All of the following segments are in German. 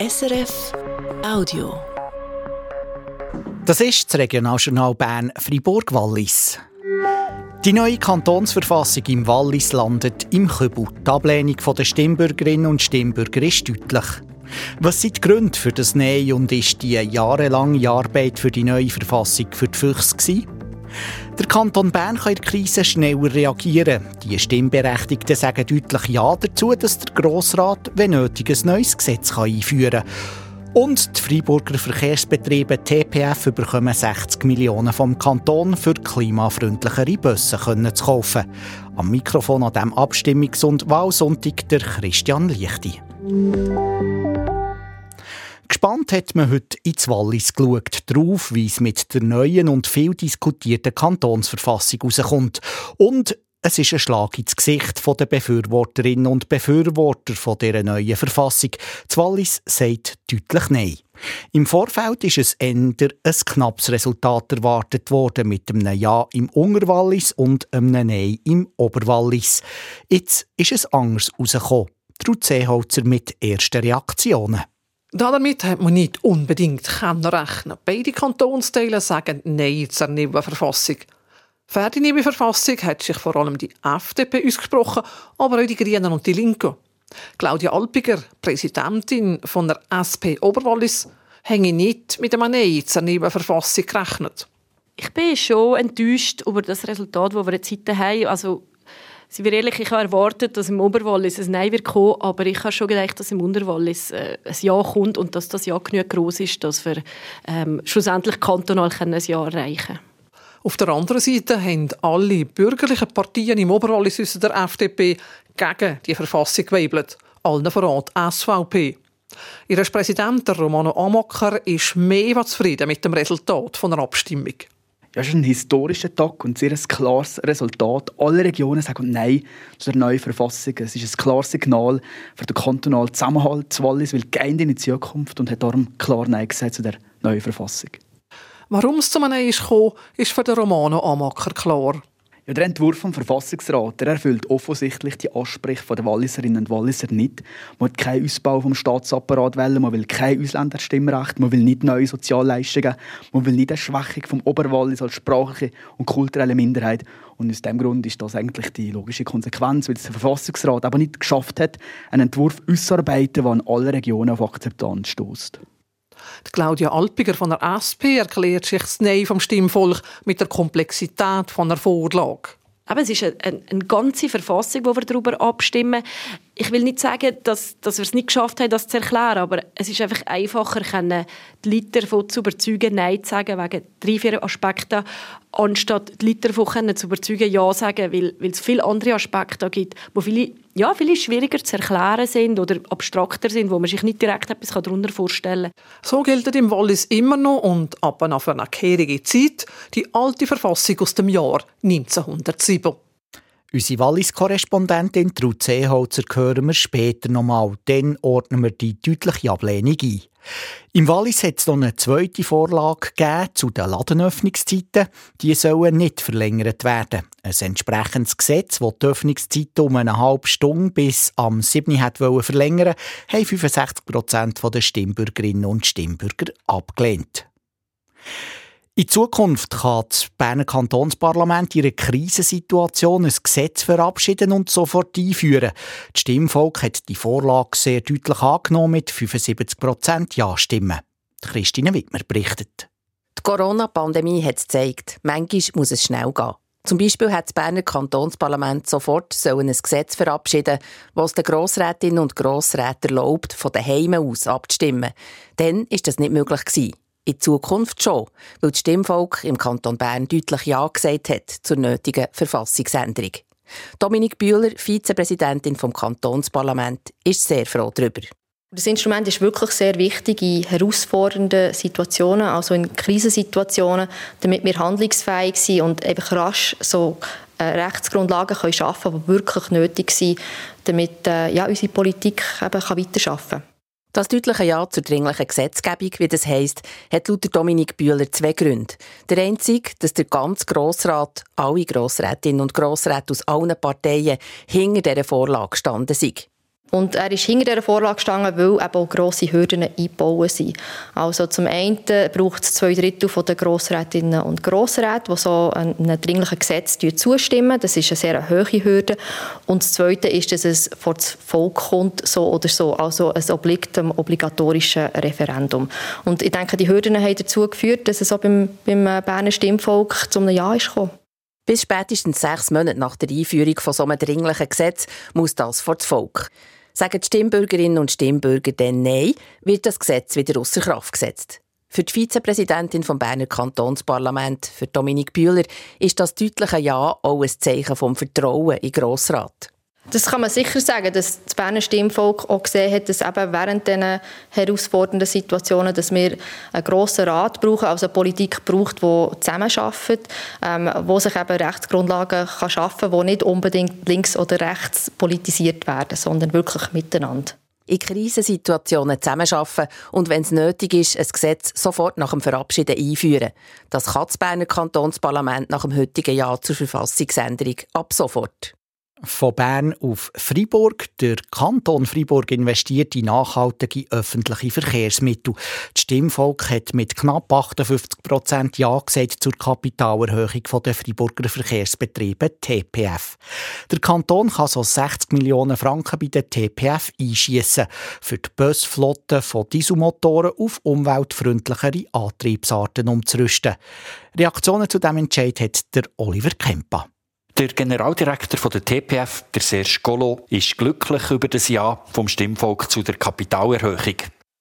SRF Audio. Das ist das Regionaljournal Bern Fribourg-Wallis. Die neue Kantonsverfassung im Wallis landet im Kübel. Die Ablehnung der Stimmbürgerinnen und Stimmbürger ist deutlich. Was sind die Gründe für das Nein und ist die jahrelange Arbeit für die neue Verfassung für die Füchse gewesen? Der Kanton Bern kann in der Krise schneller reagieren. Die Stimmberechtigten sagen deutlich Ja dazu, dass der Grossrat, wenn nötig, ein neues Gesetz einführen kann. Und die Freiburger Verkehrsbetriebe TPF bekommen 60 Millionen vom Kanton für klimafreundlichere Busse zu kaufen. Am Mikrofon an diesem Abstimmungs- und Wahlsonntag der Christian Lichti. Gespannt hat man heute ins Wallis geschaut, darauf, wie es mit der neuen und viel diskutierten Kantonsverfassung rauskommt. Und es ist ein Schlag ins Gesicht der Befürworterinnen und Befürworter von dieser neuen Verfassung. Das Wallis sagt deutlich Nein. Im Vorfeld ist es eher ein knappes Resultat erwartet worden mit einem Ja im Unterwallis und einem Nein im Oberwallis. Jetzt ist es anders rausgekommen. Trud Seeholzer mit ersten Reaktionen. Damit hat man nicht unbedingt rechnen Beide Kantonsteile sagen Nein zur neuen Verfassung. Für die neue Verfassung hat sich vor allem die FDP ausgesprochen, aber auch die Grünen und die Linken. Claudia Alpiger, Präsidentin von der SP Oberwallis, hänge nicht mit einem Nein zur neuen Verfassung gerechnet. Ich bin schon enttäuscht über das Resultat, das wir jetzt heute haben. Also sind wir ehrlich, ich habe erwartet, dass im Oberwallis ein Nein wird kommen, aber ich habe schon gedacht, dass im Unterwallis äh, ein Ja kommt und dass das Ja genug groß ist, dass wir ähm, schlussendlich kantonal ein Ja erreichen können. Auf der anderen Seite haben alle bürgerlichen Parteien im Oberwallis außer der FDP gegen die Verfassung geweibelt. Allen voran die SVP. Ihr Präsident Romano Amaker ist mehr zufrieden mit dem Resultat der Abstimmung. Ja, es ist ein historischer Tag und sehr ein klares Resultat. Alle Regionen sagen Nein zu der neuen Verfassung. Es ist ein klares Signal für den kantonalen Zusammenhalt. zu Wallis will gehen in die Zukunft und hat darum klar Nein gesagt zu der neuen Verfassung. Warum es zum Nein ist gekommen, ist für den Romano Amaker klar. Der Entwurf vom Verfassungsrat der erfüllt offensichtlich die Ansprüche der Walliserinnen und Walliser nicht. Man will keinen Ausbau vom Staatsapparat wählen, man will kein Ausländerstimmrecht, man will nicht neue Sozialleistungen, man will nicht eine Schwächung vom Oberwallis als sprachliche und kulturelle Minderheit. Und aus diesem Grund ist das eigentlich die logische Konsequenz, weil der Verfassungsrat aber nicht geschafft hat, einen Entwurf auszuarbeiten, der in allen Regionen auf Akzeptanz stößt. Claudia Alpiger von der SP erklärt sich das Nein vom Stimmvolk mit der Komplexität von der Vorlage. Aber es ist eine, eine ganze Verfassung, wo wir darüber abstimmen ich will nicht sagen, dass, dass wir es nicht geschafft haben, das zu erklären, aber es ist einfach einfacher, können die Leute davon zu überzeugen, Nein zu sagen, wegen drei, vier Aspekten, anstatt die Leute davon zu überzeugen, Ja zu sagen, weil, weil es viele andere Aspekte gibt, die viele, ja, viele schwieriger zu erklären sind oder abstrakter sind, wo man sich nicht direkt etwas darunter vorstellen kann. So gilt im Wallis immer noch und ab und auf eine kehrige Zeit die alte Verfassung aus dem Jahr 1907. Unsere Wallis-Korrespondentin Trud Seeholzer hören wir später nochmal. Dann ordnen wir die deutliche Ablehnung ein. Im Wallis hat es noch eine zweite Vorlage zu den Ladenöffnungszeiten. Die sollen nicht verlängert werden. Ein entsprechendes Gesetz, das die Öffnungszeiten um eine halbe Stunde bis am 7. hat verlängern haben 65 Prozent der Stimmbürgerinnen und Stimmbürger abgelehnt. In Zukunft kann das Berner Kantonsparlament ihre Krisensituation ein Gesetz verabschieden und sofort einführen. Das Stimmvolk hat die Vorlage sehr deutlich angenommen mit 75 Prozent Ja-Stimmen. Christine Wittmer berichtet. Die Corona-Pandemie hat es gezeigt, manchmal muss es schnell gehen. Zum Beispiel hat das Berner Kantonsparlament sofort ein Gesetz verabschieden das den Grossrätinnen und Grossräten erlaubt, von daheim aus abzustimmen. Dann ist das nicht möglich gewesen. In Zukunft schon, weil das Stimmvolk im Kanton Bern deutlich Ja gesagt hat zur nötigen Verfassungsänderung. Dominik Bühler, Vizepräsidentin vom Kantonsparlament, ist sehr froh darüber. Das Instrument ist wirklich sehr wichtig in herausfordernden Situationen, also in Krisensituationen, damit wir handlungsfähig sind und einfach rasch so äh, Rechtsgrundlagen können schaffen, die wirklich nötig sind, damit äh, ja, unsere Politik eben weiterarbeiten kann. Das deutliche Ja zur dringlichen Gesetzgebung, wie das heisst, hat laut Dominik Bühler zwei Gründe. Der einzige, dass der ganze Grossrat, alle Grossrätinnen und Grossräte aus allen Parteien hinter dieser Vorlage gestanden sind. Und er ist hinter dieser Vorlage gestanden, weil eben auch grosse Hürden eingebaut sind. Also zum einen braucht es zwei Drittel der Grossrätinnen und Grossräte, die so einem dringlichen Gesetz zustimmen. Das ist eine sehr hohe Hürde. Und das Zweite ist, dass es vor das Volk kommt, so oder so. Also es obliegt dem obligatorischen Referendum. Und ich denke, die Hürden haben dazu geführt, dass es auch beim, beim Berner Stimmvolk zu einem Ja ist gekommen. Bis spätestens sechs Monate nach der Einführung von so einem dringlichen Gesetz muss das vor das Volk. Sagen die Stimmbürgerinnen und Stimmbürger dann Nein, wird das Gesetz wieder außer Kraft gesetzt. Für die Vizepräsidentin vom Berner Kantonsparlament, für Dominik Bühler, ist das deutliche Ja auch ein Zeichen vom Vertrauen in Grossrat. Das kann man sicher sagen, dass das Berner Stimmvolk auch gesehen hat, dass eben während diesen herausfordernden Situationen, dass wir einen grossen Rat brauchen, also eine Politik braucht, die zusammenarbeitet, ähm, wo sich eben Rechtsgrundlagen kann schaffen kann, die nicht unbedingt links oder rechts politisiert werden, sondern wirklich miteinander in Krisensituationen zusammenarbeiten und wenn es nötig ist, ein Gesetz sofort nach dem Verabschieden einführen. Das kann das Berner Kantonsparlament nach dem heutigen Jahr zur Verfassungsänderung ab sofort von Bern auf Freiburg. Der Kanton Freiburg investiert in nachhaltige öffentliche Verkehrsmittel. Das Stimmvolk hat mit knapp 58 Prozent Ja gesagt zur Kapitalerhöhung der Freiburger Verkehrsbetriebe TPF. Der Kanton kann so 60 Millionen Franken bei der TPF einschießen für die Busflotte von Dieselmotoren auf umweltfreundlichere Antriebsarten umzurüsten. Reaktionen zu diesem Entscheid hat der Oliver Kemper. Der Generaldirektor der TPF, der Serge Golo, ist glücklich über das Ja vom Stimmvolk zu der Kapitalerhöhung.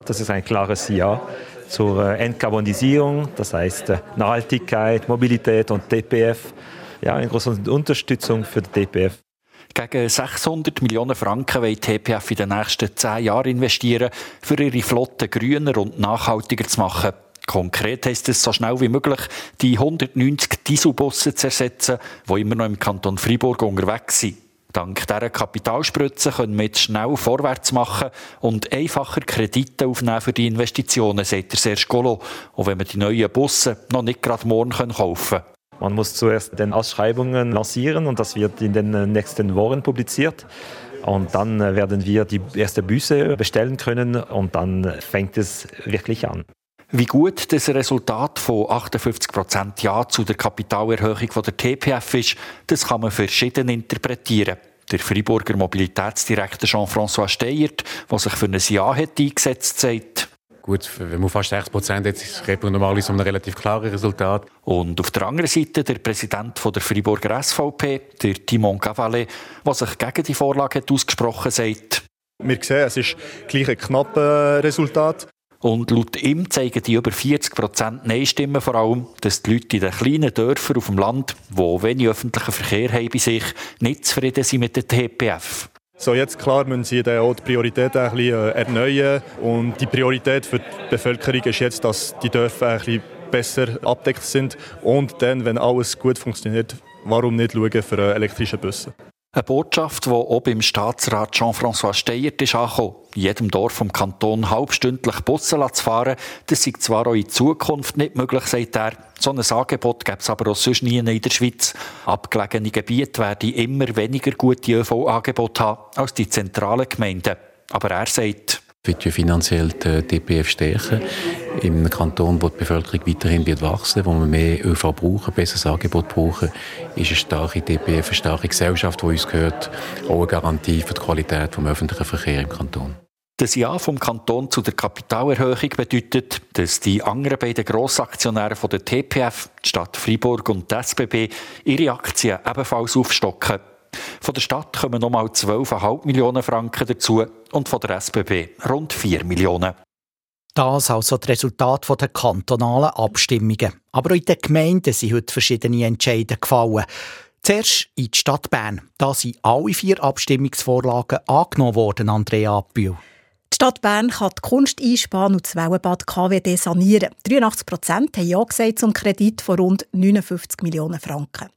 Das ist ein klares Ja zur äh, Entkarbonisierung, das heißt äh, Nachhaltigkeit, Mobilität und TPF. Ja, eine große Unterstützung für die TPF. Gegen 600 Millionen Franken will die TPF in den nächsten zehn Jahren investieren, für ihre Flotte grüner und nachhaltiger zu machen. Konkret heisst es, so schnell wie möglich die 190 Dieselbusse zu ersetzen, die immer noch im Kanton Freiburg unterwegs sind. Dank dieser Kapitalspritze können wir jetzt schnell vorwärts machen und einfacher Kredite aufnehmen für die Investitionen, sagt der Serge Golo, auch wenn wir die neuen Busse noch nicht gerade morgen kaufen können. Man muss zuerst den Ausschreibungen lancieren und das wird in den nächsten Wochen publiziert. Und dann werden wir die ersten Busse bestellen können und dann fängt es wirklich an. Wie gut das Resultat von 58 Prozent Ja zu der Kapitalerhöhung von der TPF ist, das kann man verschieden interpretieren. Der Freiburger Mobilitätsdirektor Jean-François Steyert, der sich für ein Ja hat eingesetzt sagt, Gut, wenn man fast 6 Prozent hat, reden wir normalerweise um ein relativ klares Resultat. Und auf der anderen Seite der Präsident der Freiburger SVP, der Timon Cavalet, der sich gegen die Vorlage hat ausgesprochen sagt. Wir sehen, es ist gleich ein knappes Resultat. Und laut ihm zeigen die über 40 Prozent Nein-Stimmen vor allem, dass die Leute in den kleinen Dörfern auf dem Land, wo wenig öffentlichen Verkehr haben bei sich, nicht zufrieden sind mit der TPF. So, jetzt klar müssen sie dann auch die Prioritäten ein bisschen äh, erneuern. Und die Priorität für die Bevölkerung ist jetzt, dass die Dörfer ein bisschen besser abdeckt sind. Und dann, wenn alles gut funktioniert, warum nicht schauen für äh, elektrische Busse? Eine Botschaft, die auch beim Staatsrat Jean-François Steyert ist angekommen. Jedem Dorf vom Kanton halbstündlich Busse zu fahren, das ist zwar auch in Zukunft nicht möglich, sagt er. So ein Angebot gäbe es aber auch sonst nie in der Schweiz. Abgelegene Gebiete werden immer weniger gute ÖV-Angebote haben als die zentralen Gemeinden. Aber er sagt, wird ja finanziell die DPF stärken. Im Kanton, wo die Bevölkerung weiterhin wird wachsen, wo wir mehr ÖV brauchen, besseres Angebot brauchen, ist eine starke DPF, eine starke Gesellschaft, die uns gehört, auch eine Garantie für die Qualität des öffentlichen Verkehrs im Kanton. Das Ja vom Kanton zu der Kapitalerhöhung bedeutet, dass die anderen beiden Grossaktionäre von der TPF, die Stadt Freiburg und die SBB, ihre Aktien ebenfalls aufstocken. Von der Stadt kommen nochmal 12,5 Millionen Franken dazu und von der SBB rund 4 Millionen. Das also das Resultat der kantonalen Abstimmungen. Aber auch in den Gemeinden sind heute verschiedene Entscheidungen gefallen. Zuerst in die Stadt Bern. Da sind alle vier Abstimmungsvorlagen angenommen worden, Andrea Bühl. Die Stadt Bern kann die Kunst einsparen und das Wellenbad KWD sanieren. 83 Prozent haben Ja gesagt zum Kredit von rund 59 Millionen Franken.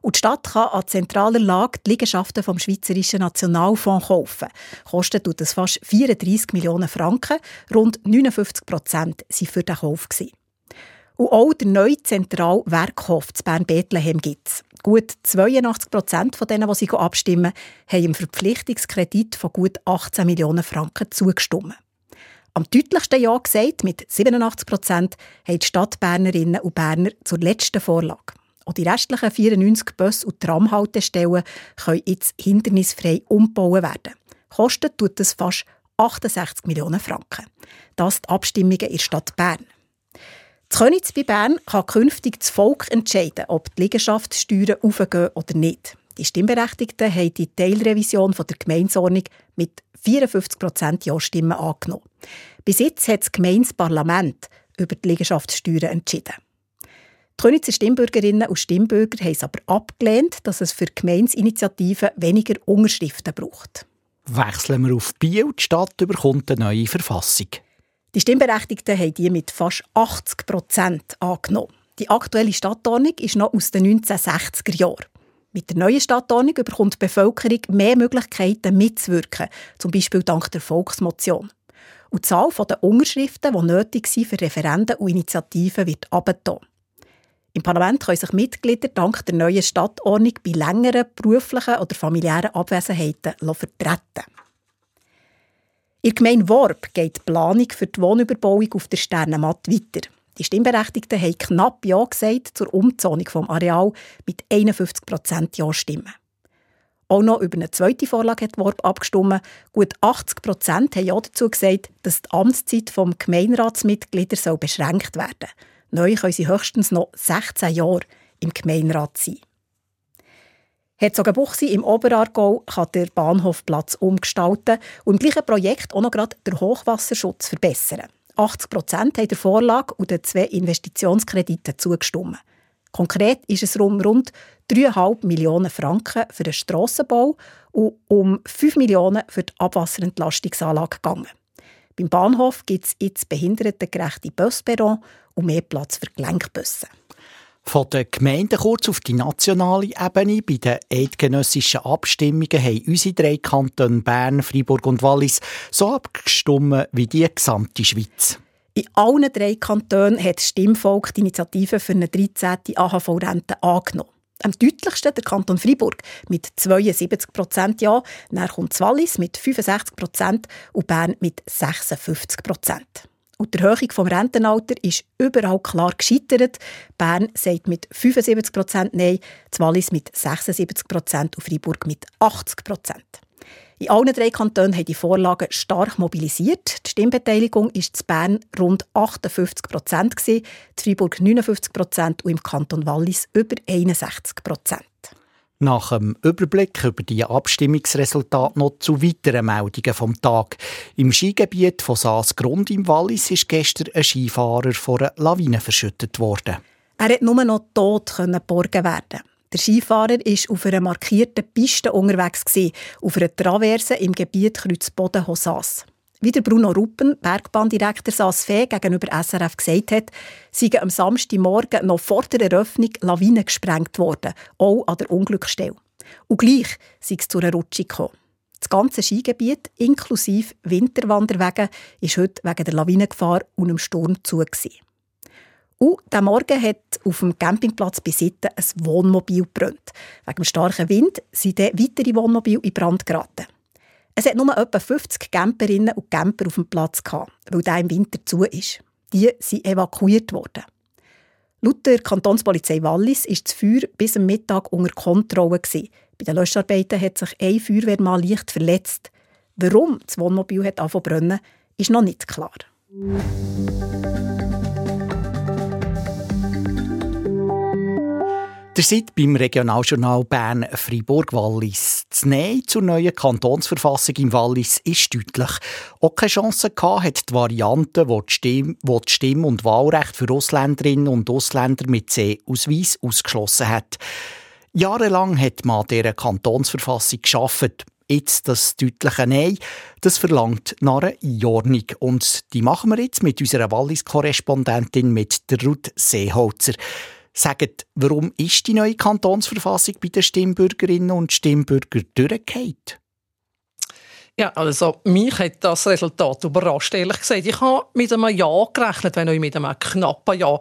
Und die Stadt kann an zentraler Lage die Liegenschaften vom Schweizerischen Nationalfonds kaufen. Kostet tut das fast 34 Millionen Franken. Rund 59 Prozent waren für den Kauf. Und auch der neue Zentralwerkhof zu Bern-Bethlehem gibt es. Gut 82 Prozent von denen, die sie abstimmen, haben im Verpflichtungskredit von gut 18 Millionen Franken zugestimmt. Am deutlichsten Ja gesagt, mit 87 Prozent, haben die Stadtbernerinnen und Berner zur letzten Vorlage. Auch die restlichen 94 Bus- und Tramhaltestellen können jetzt hindernisfrei umgebaut werden. Kostet tut das fast 68 Millionen Franken. Das die Abstimmungen in der Stadt Bern. Das Königs bei Bern kann künftig das Volk entscheiden, ob die Liegenschaftssteuern aufgehen oder nicht. Die Stimmberechtigten haben die Teilrevision der Gemeinsordnung mit 54 Prozent Ja-Stimmen angenommen. Bis jetzt hat das Gemeinsparlament über die Liegenschaftssteuern entschieden. Die Königser Stimmbürgerinnen und Stimmbürger haben es aber abgelehnt, dass es für Gemeinsinitiativen weniger Unterschriften braucht. Wechseln wir auf Biel, die Stadt überkommt eine neue Verfassung. Die Stimmberechtigten haben die mit fast 80 Prozent angenommen. Die aktuelle Stadtordnung ist noch aus den 1960er Jahren. Mit der neuen Stadtordnung bekommt die Bevölkerung mehr Möglichkeiten mitzuwirken, zum Beispiel dank der Volksmotion. Und die Zahl der Unterschriften, die nötig sind für Referenden und Initiativen, wird abgetan. Im Parlament können sich Mitglieder dank der neuen Stadtordnung bei längeren beruflichen oder familiären Abwesenheiten vertreten. In der Gemeinde Worb geht die Planung für die Wohnüberbauung auf der Sternenmatt weiter. Die Stimmberechtigten haben knapp Ja gesagt zur Umzonung vom Areal mit 51 Prozent Ja-Stimmen. Auch noch über eine zweite Vorlage hat Worb abgestimmt. Gut 80 Prozent haben Ja dazu gesagt, dass die Amtszeit des Gemeinderatsmitglieders beschränkt werden soll. Neu können sie höchstens noch 16 Jahre im Gemeinderat sein. Herzogenbuchsee im Oberaargau kann der Bahnhofplatz umgestalten und im gleichen Projekt auch noch gerade den Hochwasserschutz verbessern. 80 Prozent haben der Vorlage und den zwei Investitionskrediten zugestimmt. Konkret ist es um rund 3,5 Millionen Franken für den Strassenbau und um 5 Millionen für die Abwasserentlastungsanlage gegangen. Beim Bahnhof gibt es jetzt behindertengerechte Busperron und mehr Platz für Gelenkbusse. Von den Gemeinden kurz auf die nationale Ebene. Bei den eidgenössischen Abstimmungen haben unsere drei Kantone Bern, Freiburg und Wallis so abgestimmt wie die gesamte Schweiz. In allen drei Kantonen hat das Stimmvolk die Initiative für eine 13. AHV-Rente angenommen. Am deutlichsten der Kanton Freiburg mit 72 Prozent Ja, dann kommt Wallis mit 65 Prozent und Bern mit 56 Prozent. Und die Erhöhung des Rentenalters ist überall klar gescheitert. Bern sagt mit 75 Prozent Nein, Wallis mit 76 Prozent und Freiburg mit 80 Prozent. In allen drei Kantonen haben die Vorlagen stark mobilisiert. Die Stimmbeteiligung ist in Bern rund 58 Prozent, in Freiburg 59 Prozent und im Kanton Wallis über 61 Prozent. Nach dem Überblick über die Abstimmungsresultate noch zu weiteren Meldungen vom Tag. Im Skigebiet von Saas-Grund im Wallis ist gestern ein Skifahrer vor einer Lawine verschüttet worden. Er konnte nur noch tot geborgen werden. Der Skifahrer war auf einer markierten Piste unterwegs, auf einer Traverse im Gebiet Kreuzboden-Hossas. Wie der Bruno Ruppen, Bergbahndirektor Saas Fee, gegenüber SRF gesagt hat, seien am Samstagmorgen noch vor der Eröffnung Lawinen gesprengt worden, auch an der Unglücksstelle. Und gleich sei es zu einer Rutsche gekommen. Das ganze Skigebiet, inklusive Winterwanderwege, ist heute wegen der Lawinengefahr und dem Sturm zu. Gewesen. Und dieser Morgen hat auf dem Campingplatz bei Sitten ein Wohnmobil gebrannt. Wegen dem starken Wind sind dann weitere Wohnmobile in Brand geraten. Es hat nur etwa 50 Camperinnen und Camper auf dem Platz gehabt, weil der im Winter zu ist. Die sind evakuiert worden. Laut der Kantonspolizei Wallis ist das Feuer bis am Mittag unter Kontrolle. Gewesen. Bei den Löscharbeiten hat sich ein Feuerwehrmann leicht verletzt. Warum das Wohnmobil hat angefangen brennen, ist noch nicht klar. Ihr seid beim Regionaljournal Bern Freiburg-Wallis. Das Nein zur neuen Kantonsverfassung im Wallis ist deutlich. Auch keine Chance gehabt hat die Variante, die die, Stimm-, Stimm- und Wahlrecht für Ausländerinnen und Ausländer mit C-Ausweis ausgeschlossen hat. Jahrelang hat man dieser Kantonsverfassung geschaffen. Jetzt das deutliche Nein, das verlangt nach einer Einordnung. Und die machen wir jetzt mit unserer Wallis-Korrespondentin, mit der Ruth Seeholzer. Sagt, warum ist die neue Kantonsverfassung bei den Stimmbürgerinnen und Stimmbürgern durchgefallen? Ja, also mich hat das Resultat überrascht, ehrlich gesagt. Ich habe mit einem Ja gerechnet, wenn auch mit einem knappen Ja.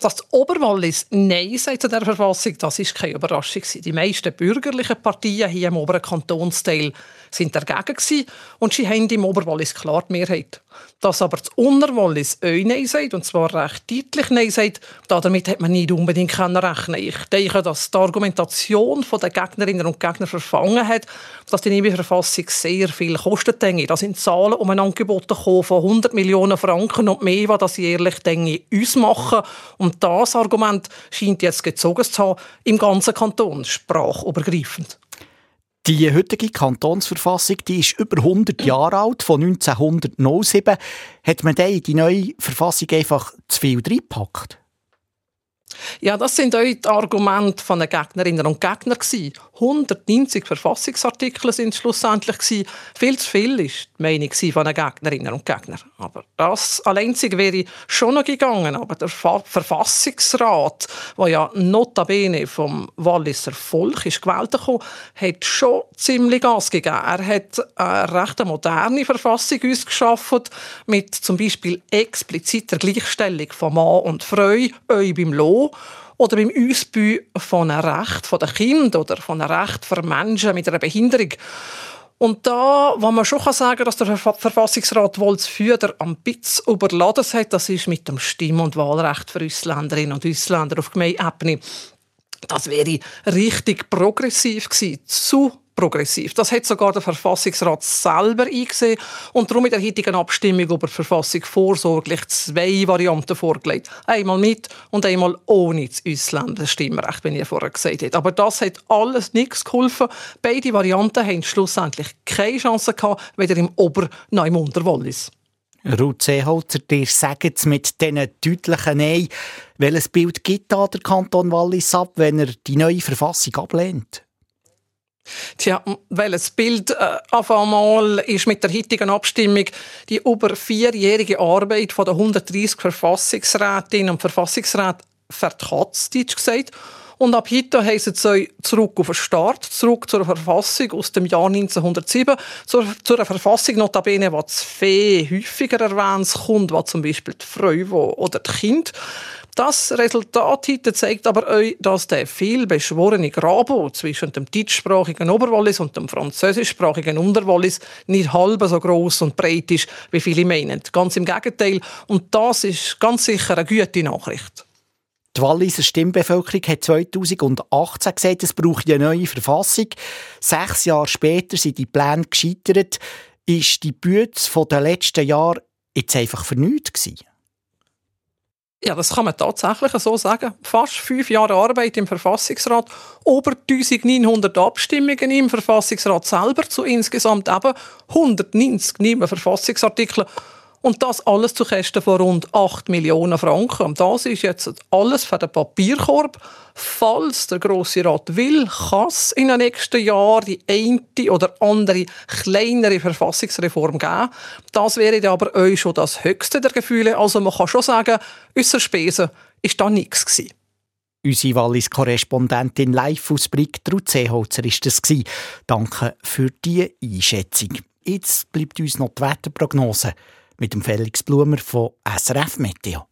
Dass das Oberwallis Nein sagt zu der Verfassung, das ist keine Überraschung. Die meisten bürgerlichen Parteien hier im oberen Kantonsteil sind dagegen gewesen und sie haben im Oberwallis klar die Mehrheit. Dass aber das Unterwallis auch Nein sagt, und zwar recht deutlich Nein sagt, damit hat man nicht unbedingt rechnen Ich denke, dass die Argumentation der Gegnerinnen und Gegner verfangen hat, dass die neue Verfassung sehr viel kostet. Das sind Zahlen um ein Angebot von 100 Millionen Franken und mehr, was das jährlich denke, machen. Und das Argument scheint jetzt gezogen zu haben, im ganzen Kanton, sprachübergreifend. Die heutige Kantonsverfassung die ist über 100 Jahre alt, von 1907. Hat man in die neue Verfassung einfach zu viel reingepackt? Ja, das sind auch die Argumente von den Gegnerinnen und Gegnern. 190 Verfassungsartikel sind schlussendlich. Viel zu viel ist die Meinung von den Gegnerinnen und Gegnern. Aber das allein wäre schon noch gegangen. Aber der Verfassungsrat, der ja notabene vom Walliser Volk ist gewählt wurde, hat schon ziemlich Gas gegeben. Er hat eine recht moderne Verfassung uns geschaffen, mit zum Beispiel expliziter Gleichstellung von Mann und Frau, auch beim Lohn oder beim Ausbau von einem Recht der Kinder oder von einem Recht für Menschen mit einer Behinderung. Und da, wo man schon sagen kann, dass der Verfassungsrat Wolz Führer am Bitz überladen hat, das ist mit dem Stimm- und Wahlrecht für Ausländerinnen und Ausländer auf Gemeindeebene. Das wäre richtig progressiv gewesen, zu progressiv. Das hat sogar der Verfassungsrat selber eingesehen und darum in der heutigen Abstimmung über die Verfassung vorsorglich zwei Varianten vorgelegt. Einmal mit und einmal ohne das Ausländerstimmrecht, wie ich vorher gesagt habe. Aber das hat alles nichts geholfen. Beide Varianten haben schlussendlich keine Chance gehabt, weder im Ober- noch im Unterwallis. Ruth Seeholzer, dir sagen es mit diesen deutlichen Nein. Welches Bild gibt da der Kanton Wallis ab, wenn er die neue Verfassung ablehnt? Tja, welches Bild äh, auf einmal ist mit der heutigen Abstimmung die über vierjährige Arbeit von der 130 Verfassungsrätinnen und Verfassungsräte verkatzt, gesagt. Und ab heute heisst es zurück auf den Start, zurück zur Verfassung aus dem Jahr 1907, zur, zur Verfassung notabene, die das Fee häufiger erwähnt kommt, was zum Beispiel die Frau oder die Kind. Das Resultat heute zeigt aber auch, dass der viel beschworene Graben zwischen dem deutschsprachigen Oberwallis und dem französischsprachigen Unterwallis nicht halb so groß und breit ist, wie viele meinen. Ganz im Gegenteil. Und das ist ganz sicher eine gute Nachricht. Die Walliser Stimmbevölkerung hat 2018 gesagt, es braucht eine neue Verfassung. Sechs Jahre später sind die Pläne gescheitert. Ist die Bütze der letzten Jahre jetzt einfach vernünftig gewesen? Ja, das kann man tatsächlich so sagen. Fast fünf Jahre Arbeit im Verfassungsrat, über 1900 Abstimmungen im Verfassungsrat selber zu insgesamt eben 190 neuen Verfassungsartikeln und das alles zu Kosten von rund 8 Millionen Franken. Und das ist jetzt alles für den Papierkorb. Falls der Grosse Rat will, kann es in den nächsten Jahren die eine oder andere kleinere Verfassungsreform geben. Das wäre aber euch schon das höchste der Gefühle. Also man kann schon sagen, unsere Spesen ist da nichts gewesen. Unsere Wallis-Korrespondentin live aus Brick, Ruth Seeholzer, ist das Danke für die Einschätzung. Jetzt bleibt uns noch die Wetterprognose mit dem Felix Blumer von SRF Meteo.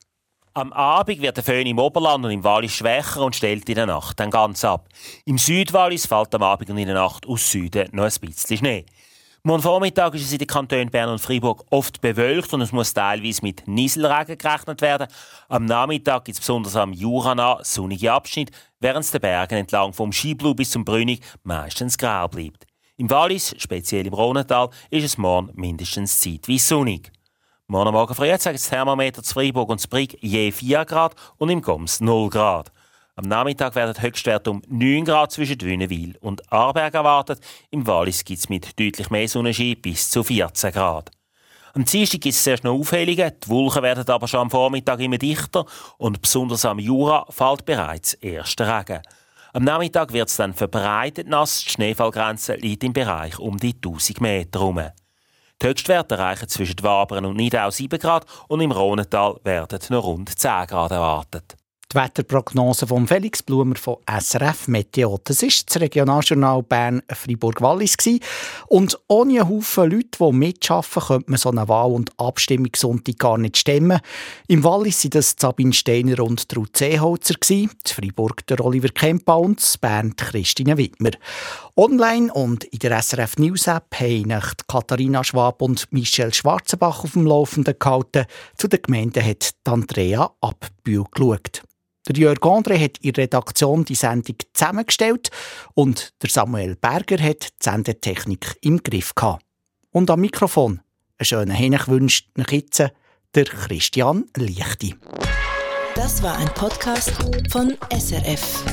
Am Abend wird der Föhn im Oberland und im Wallis schwächer und stellt in der Nacht dann ganz ab. Im Südwallis fällt am Abend und in der Nacht aus Süden noch ein bisschen Schnee. Morgen Vormittag ist es in den Kantonen Bern und Freiburg oft bewölkt und es muss teilweise mit Nieselregen gerechnet werden. Am Nachmittag gibt es besonders am Jura sonnige Abschnitt, während es den Bergen entlang vom Skiblu bis zum Brünig meistens grau bleibt. Im Wallis, speziell im Rhonental, ist es morgen mindestens zeitweise sonnig. Morgen Morgen früh zeigt das Thermometer zu Freiburg und Sprig je 4 Grad und im Goms 0 Grad. Am Nachmittag werden Höchstwerte um 9 Grad zwischen Wünnewil und Arberg erwartet. Im Wallis gibt es mit deutlich mehr Sonnenschein bis zu 14 Grad. Am Dienstag gibt es zuerst noch Aufhellungen, die Wolken werden aber schon am Vormittag immer dichter und besonders am Jura fällt bereits erster Regen. Am Nachmittag wird es dann verbreitet nass, die Schneefallgrenze liegt im Bereich um die 1000 Meter herum. Die Höchstwerte erreichen zwischen Wabern und Nidau 7 Grad und im Rhonental werden noch rund 10 Grad erwartet. Die Wetterprognose von Felix Blumer von SRF Meteo. Das ist das Regionaljournal Bern Fribourg-Wallis und ohne einen Haufen Leute, die mitschaffen, könnte man so eine Wahl- und Abstimmungssonntag gar nicht stemmen. Im Wallis sind das Sabine Steiner und Ruth Seeholzer die Fribourg der Oliver Kempa und Bern Christine Wittmer. Online und in der SRF News App haben Katharina Schwab und Michelle Schwarzenbach auf dem Laufenden gehalten. Zu den Gemeinden hat Andrea Abbühl geschaut. Der Jörg André hat in der Redaktion die Sendung zusammengestellt und der Samuel Berger hat die Sendetechnik im Griff gehabt. Und am Mikrofon einen schönen Hinech wünscht jetzt der Christian Lichti. Das war ein Podcast von SRF.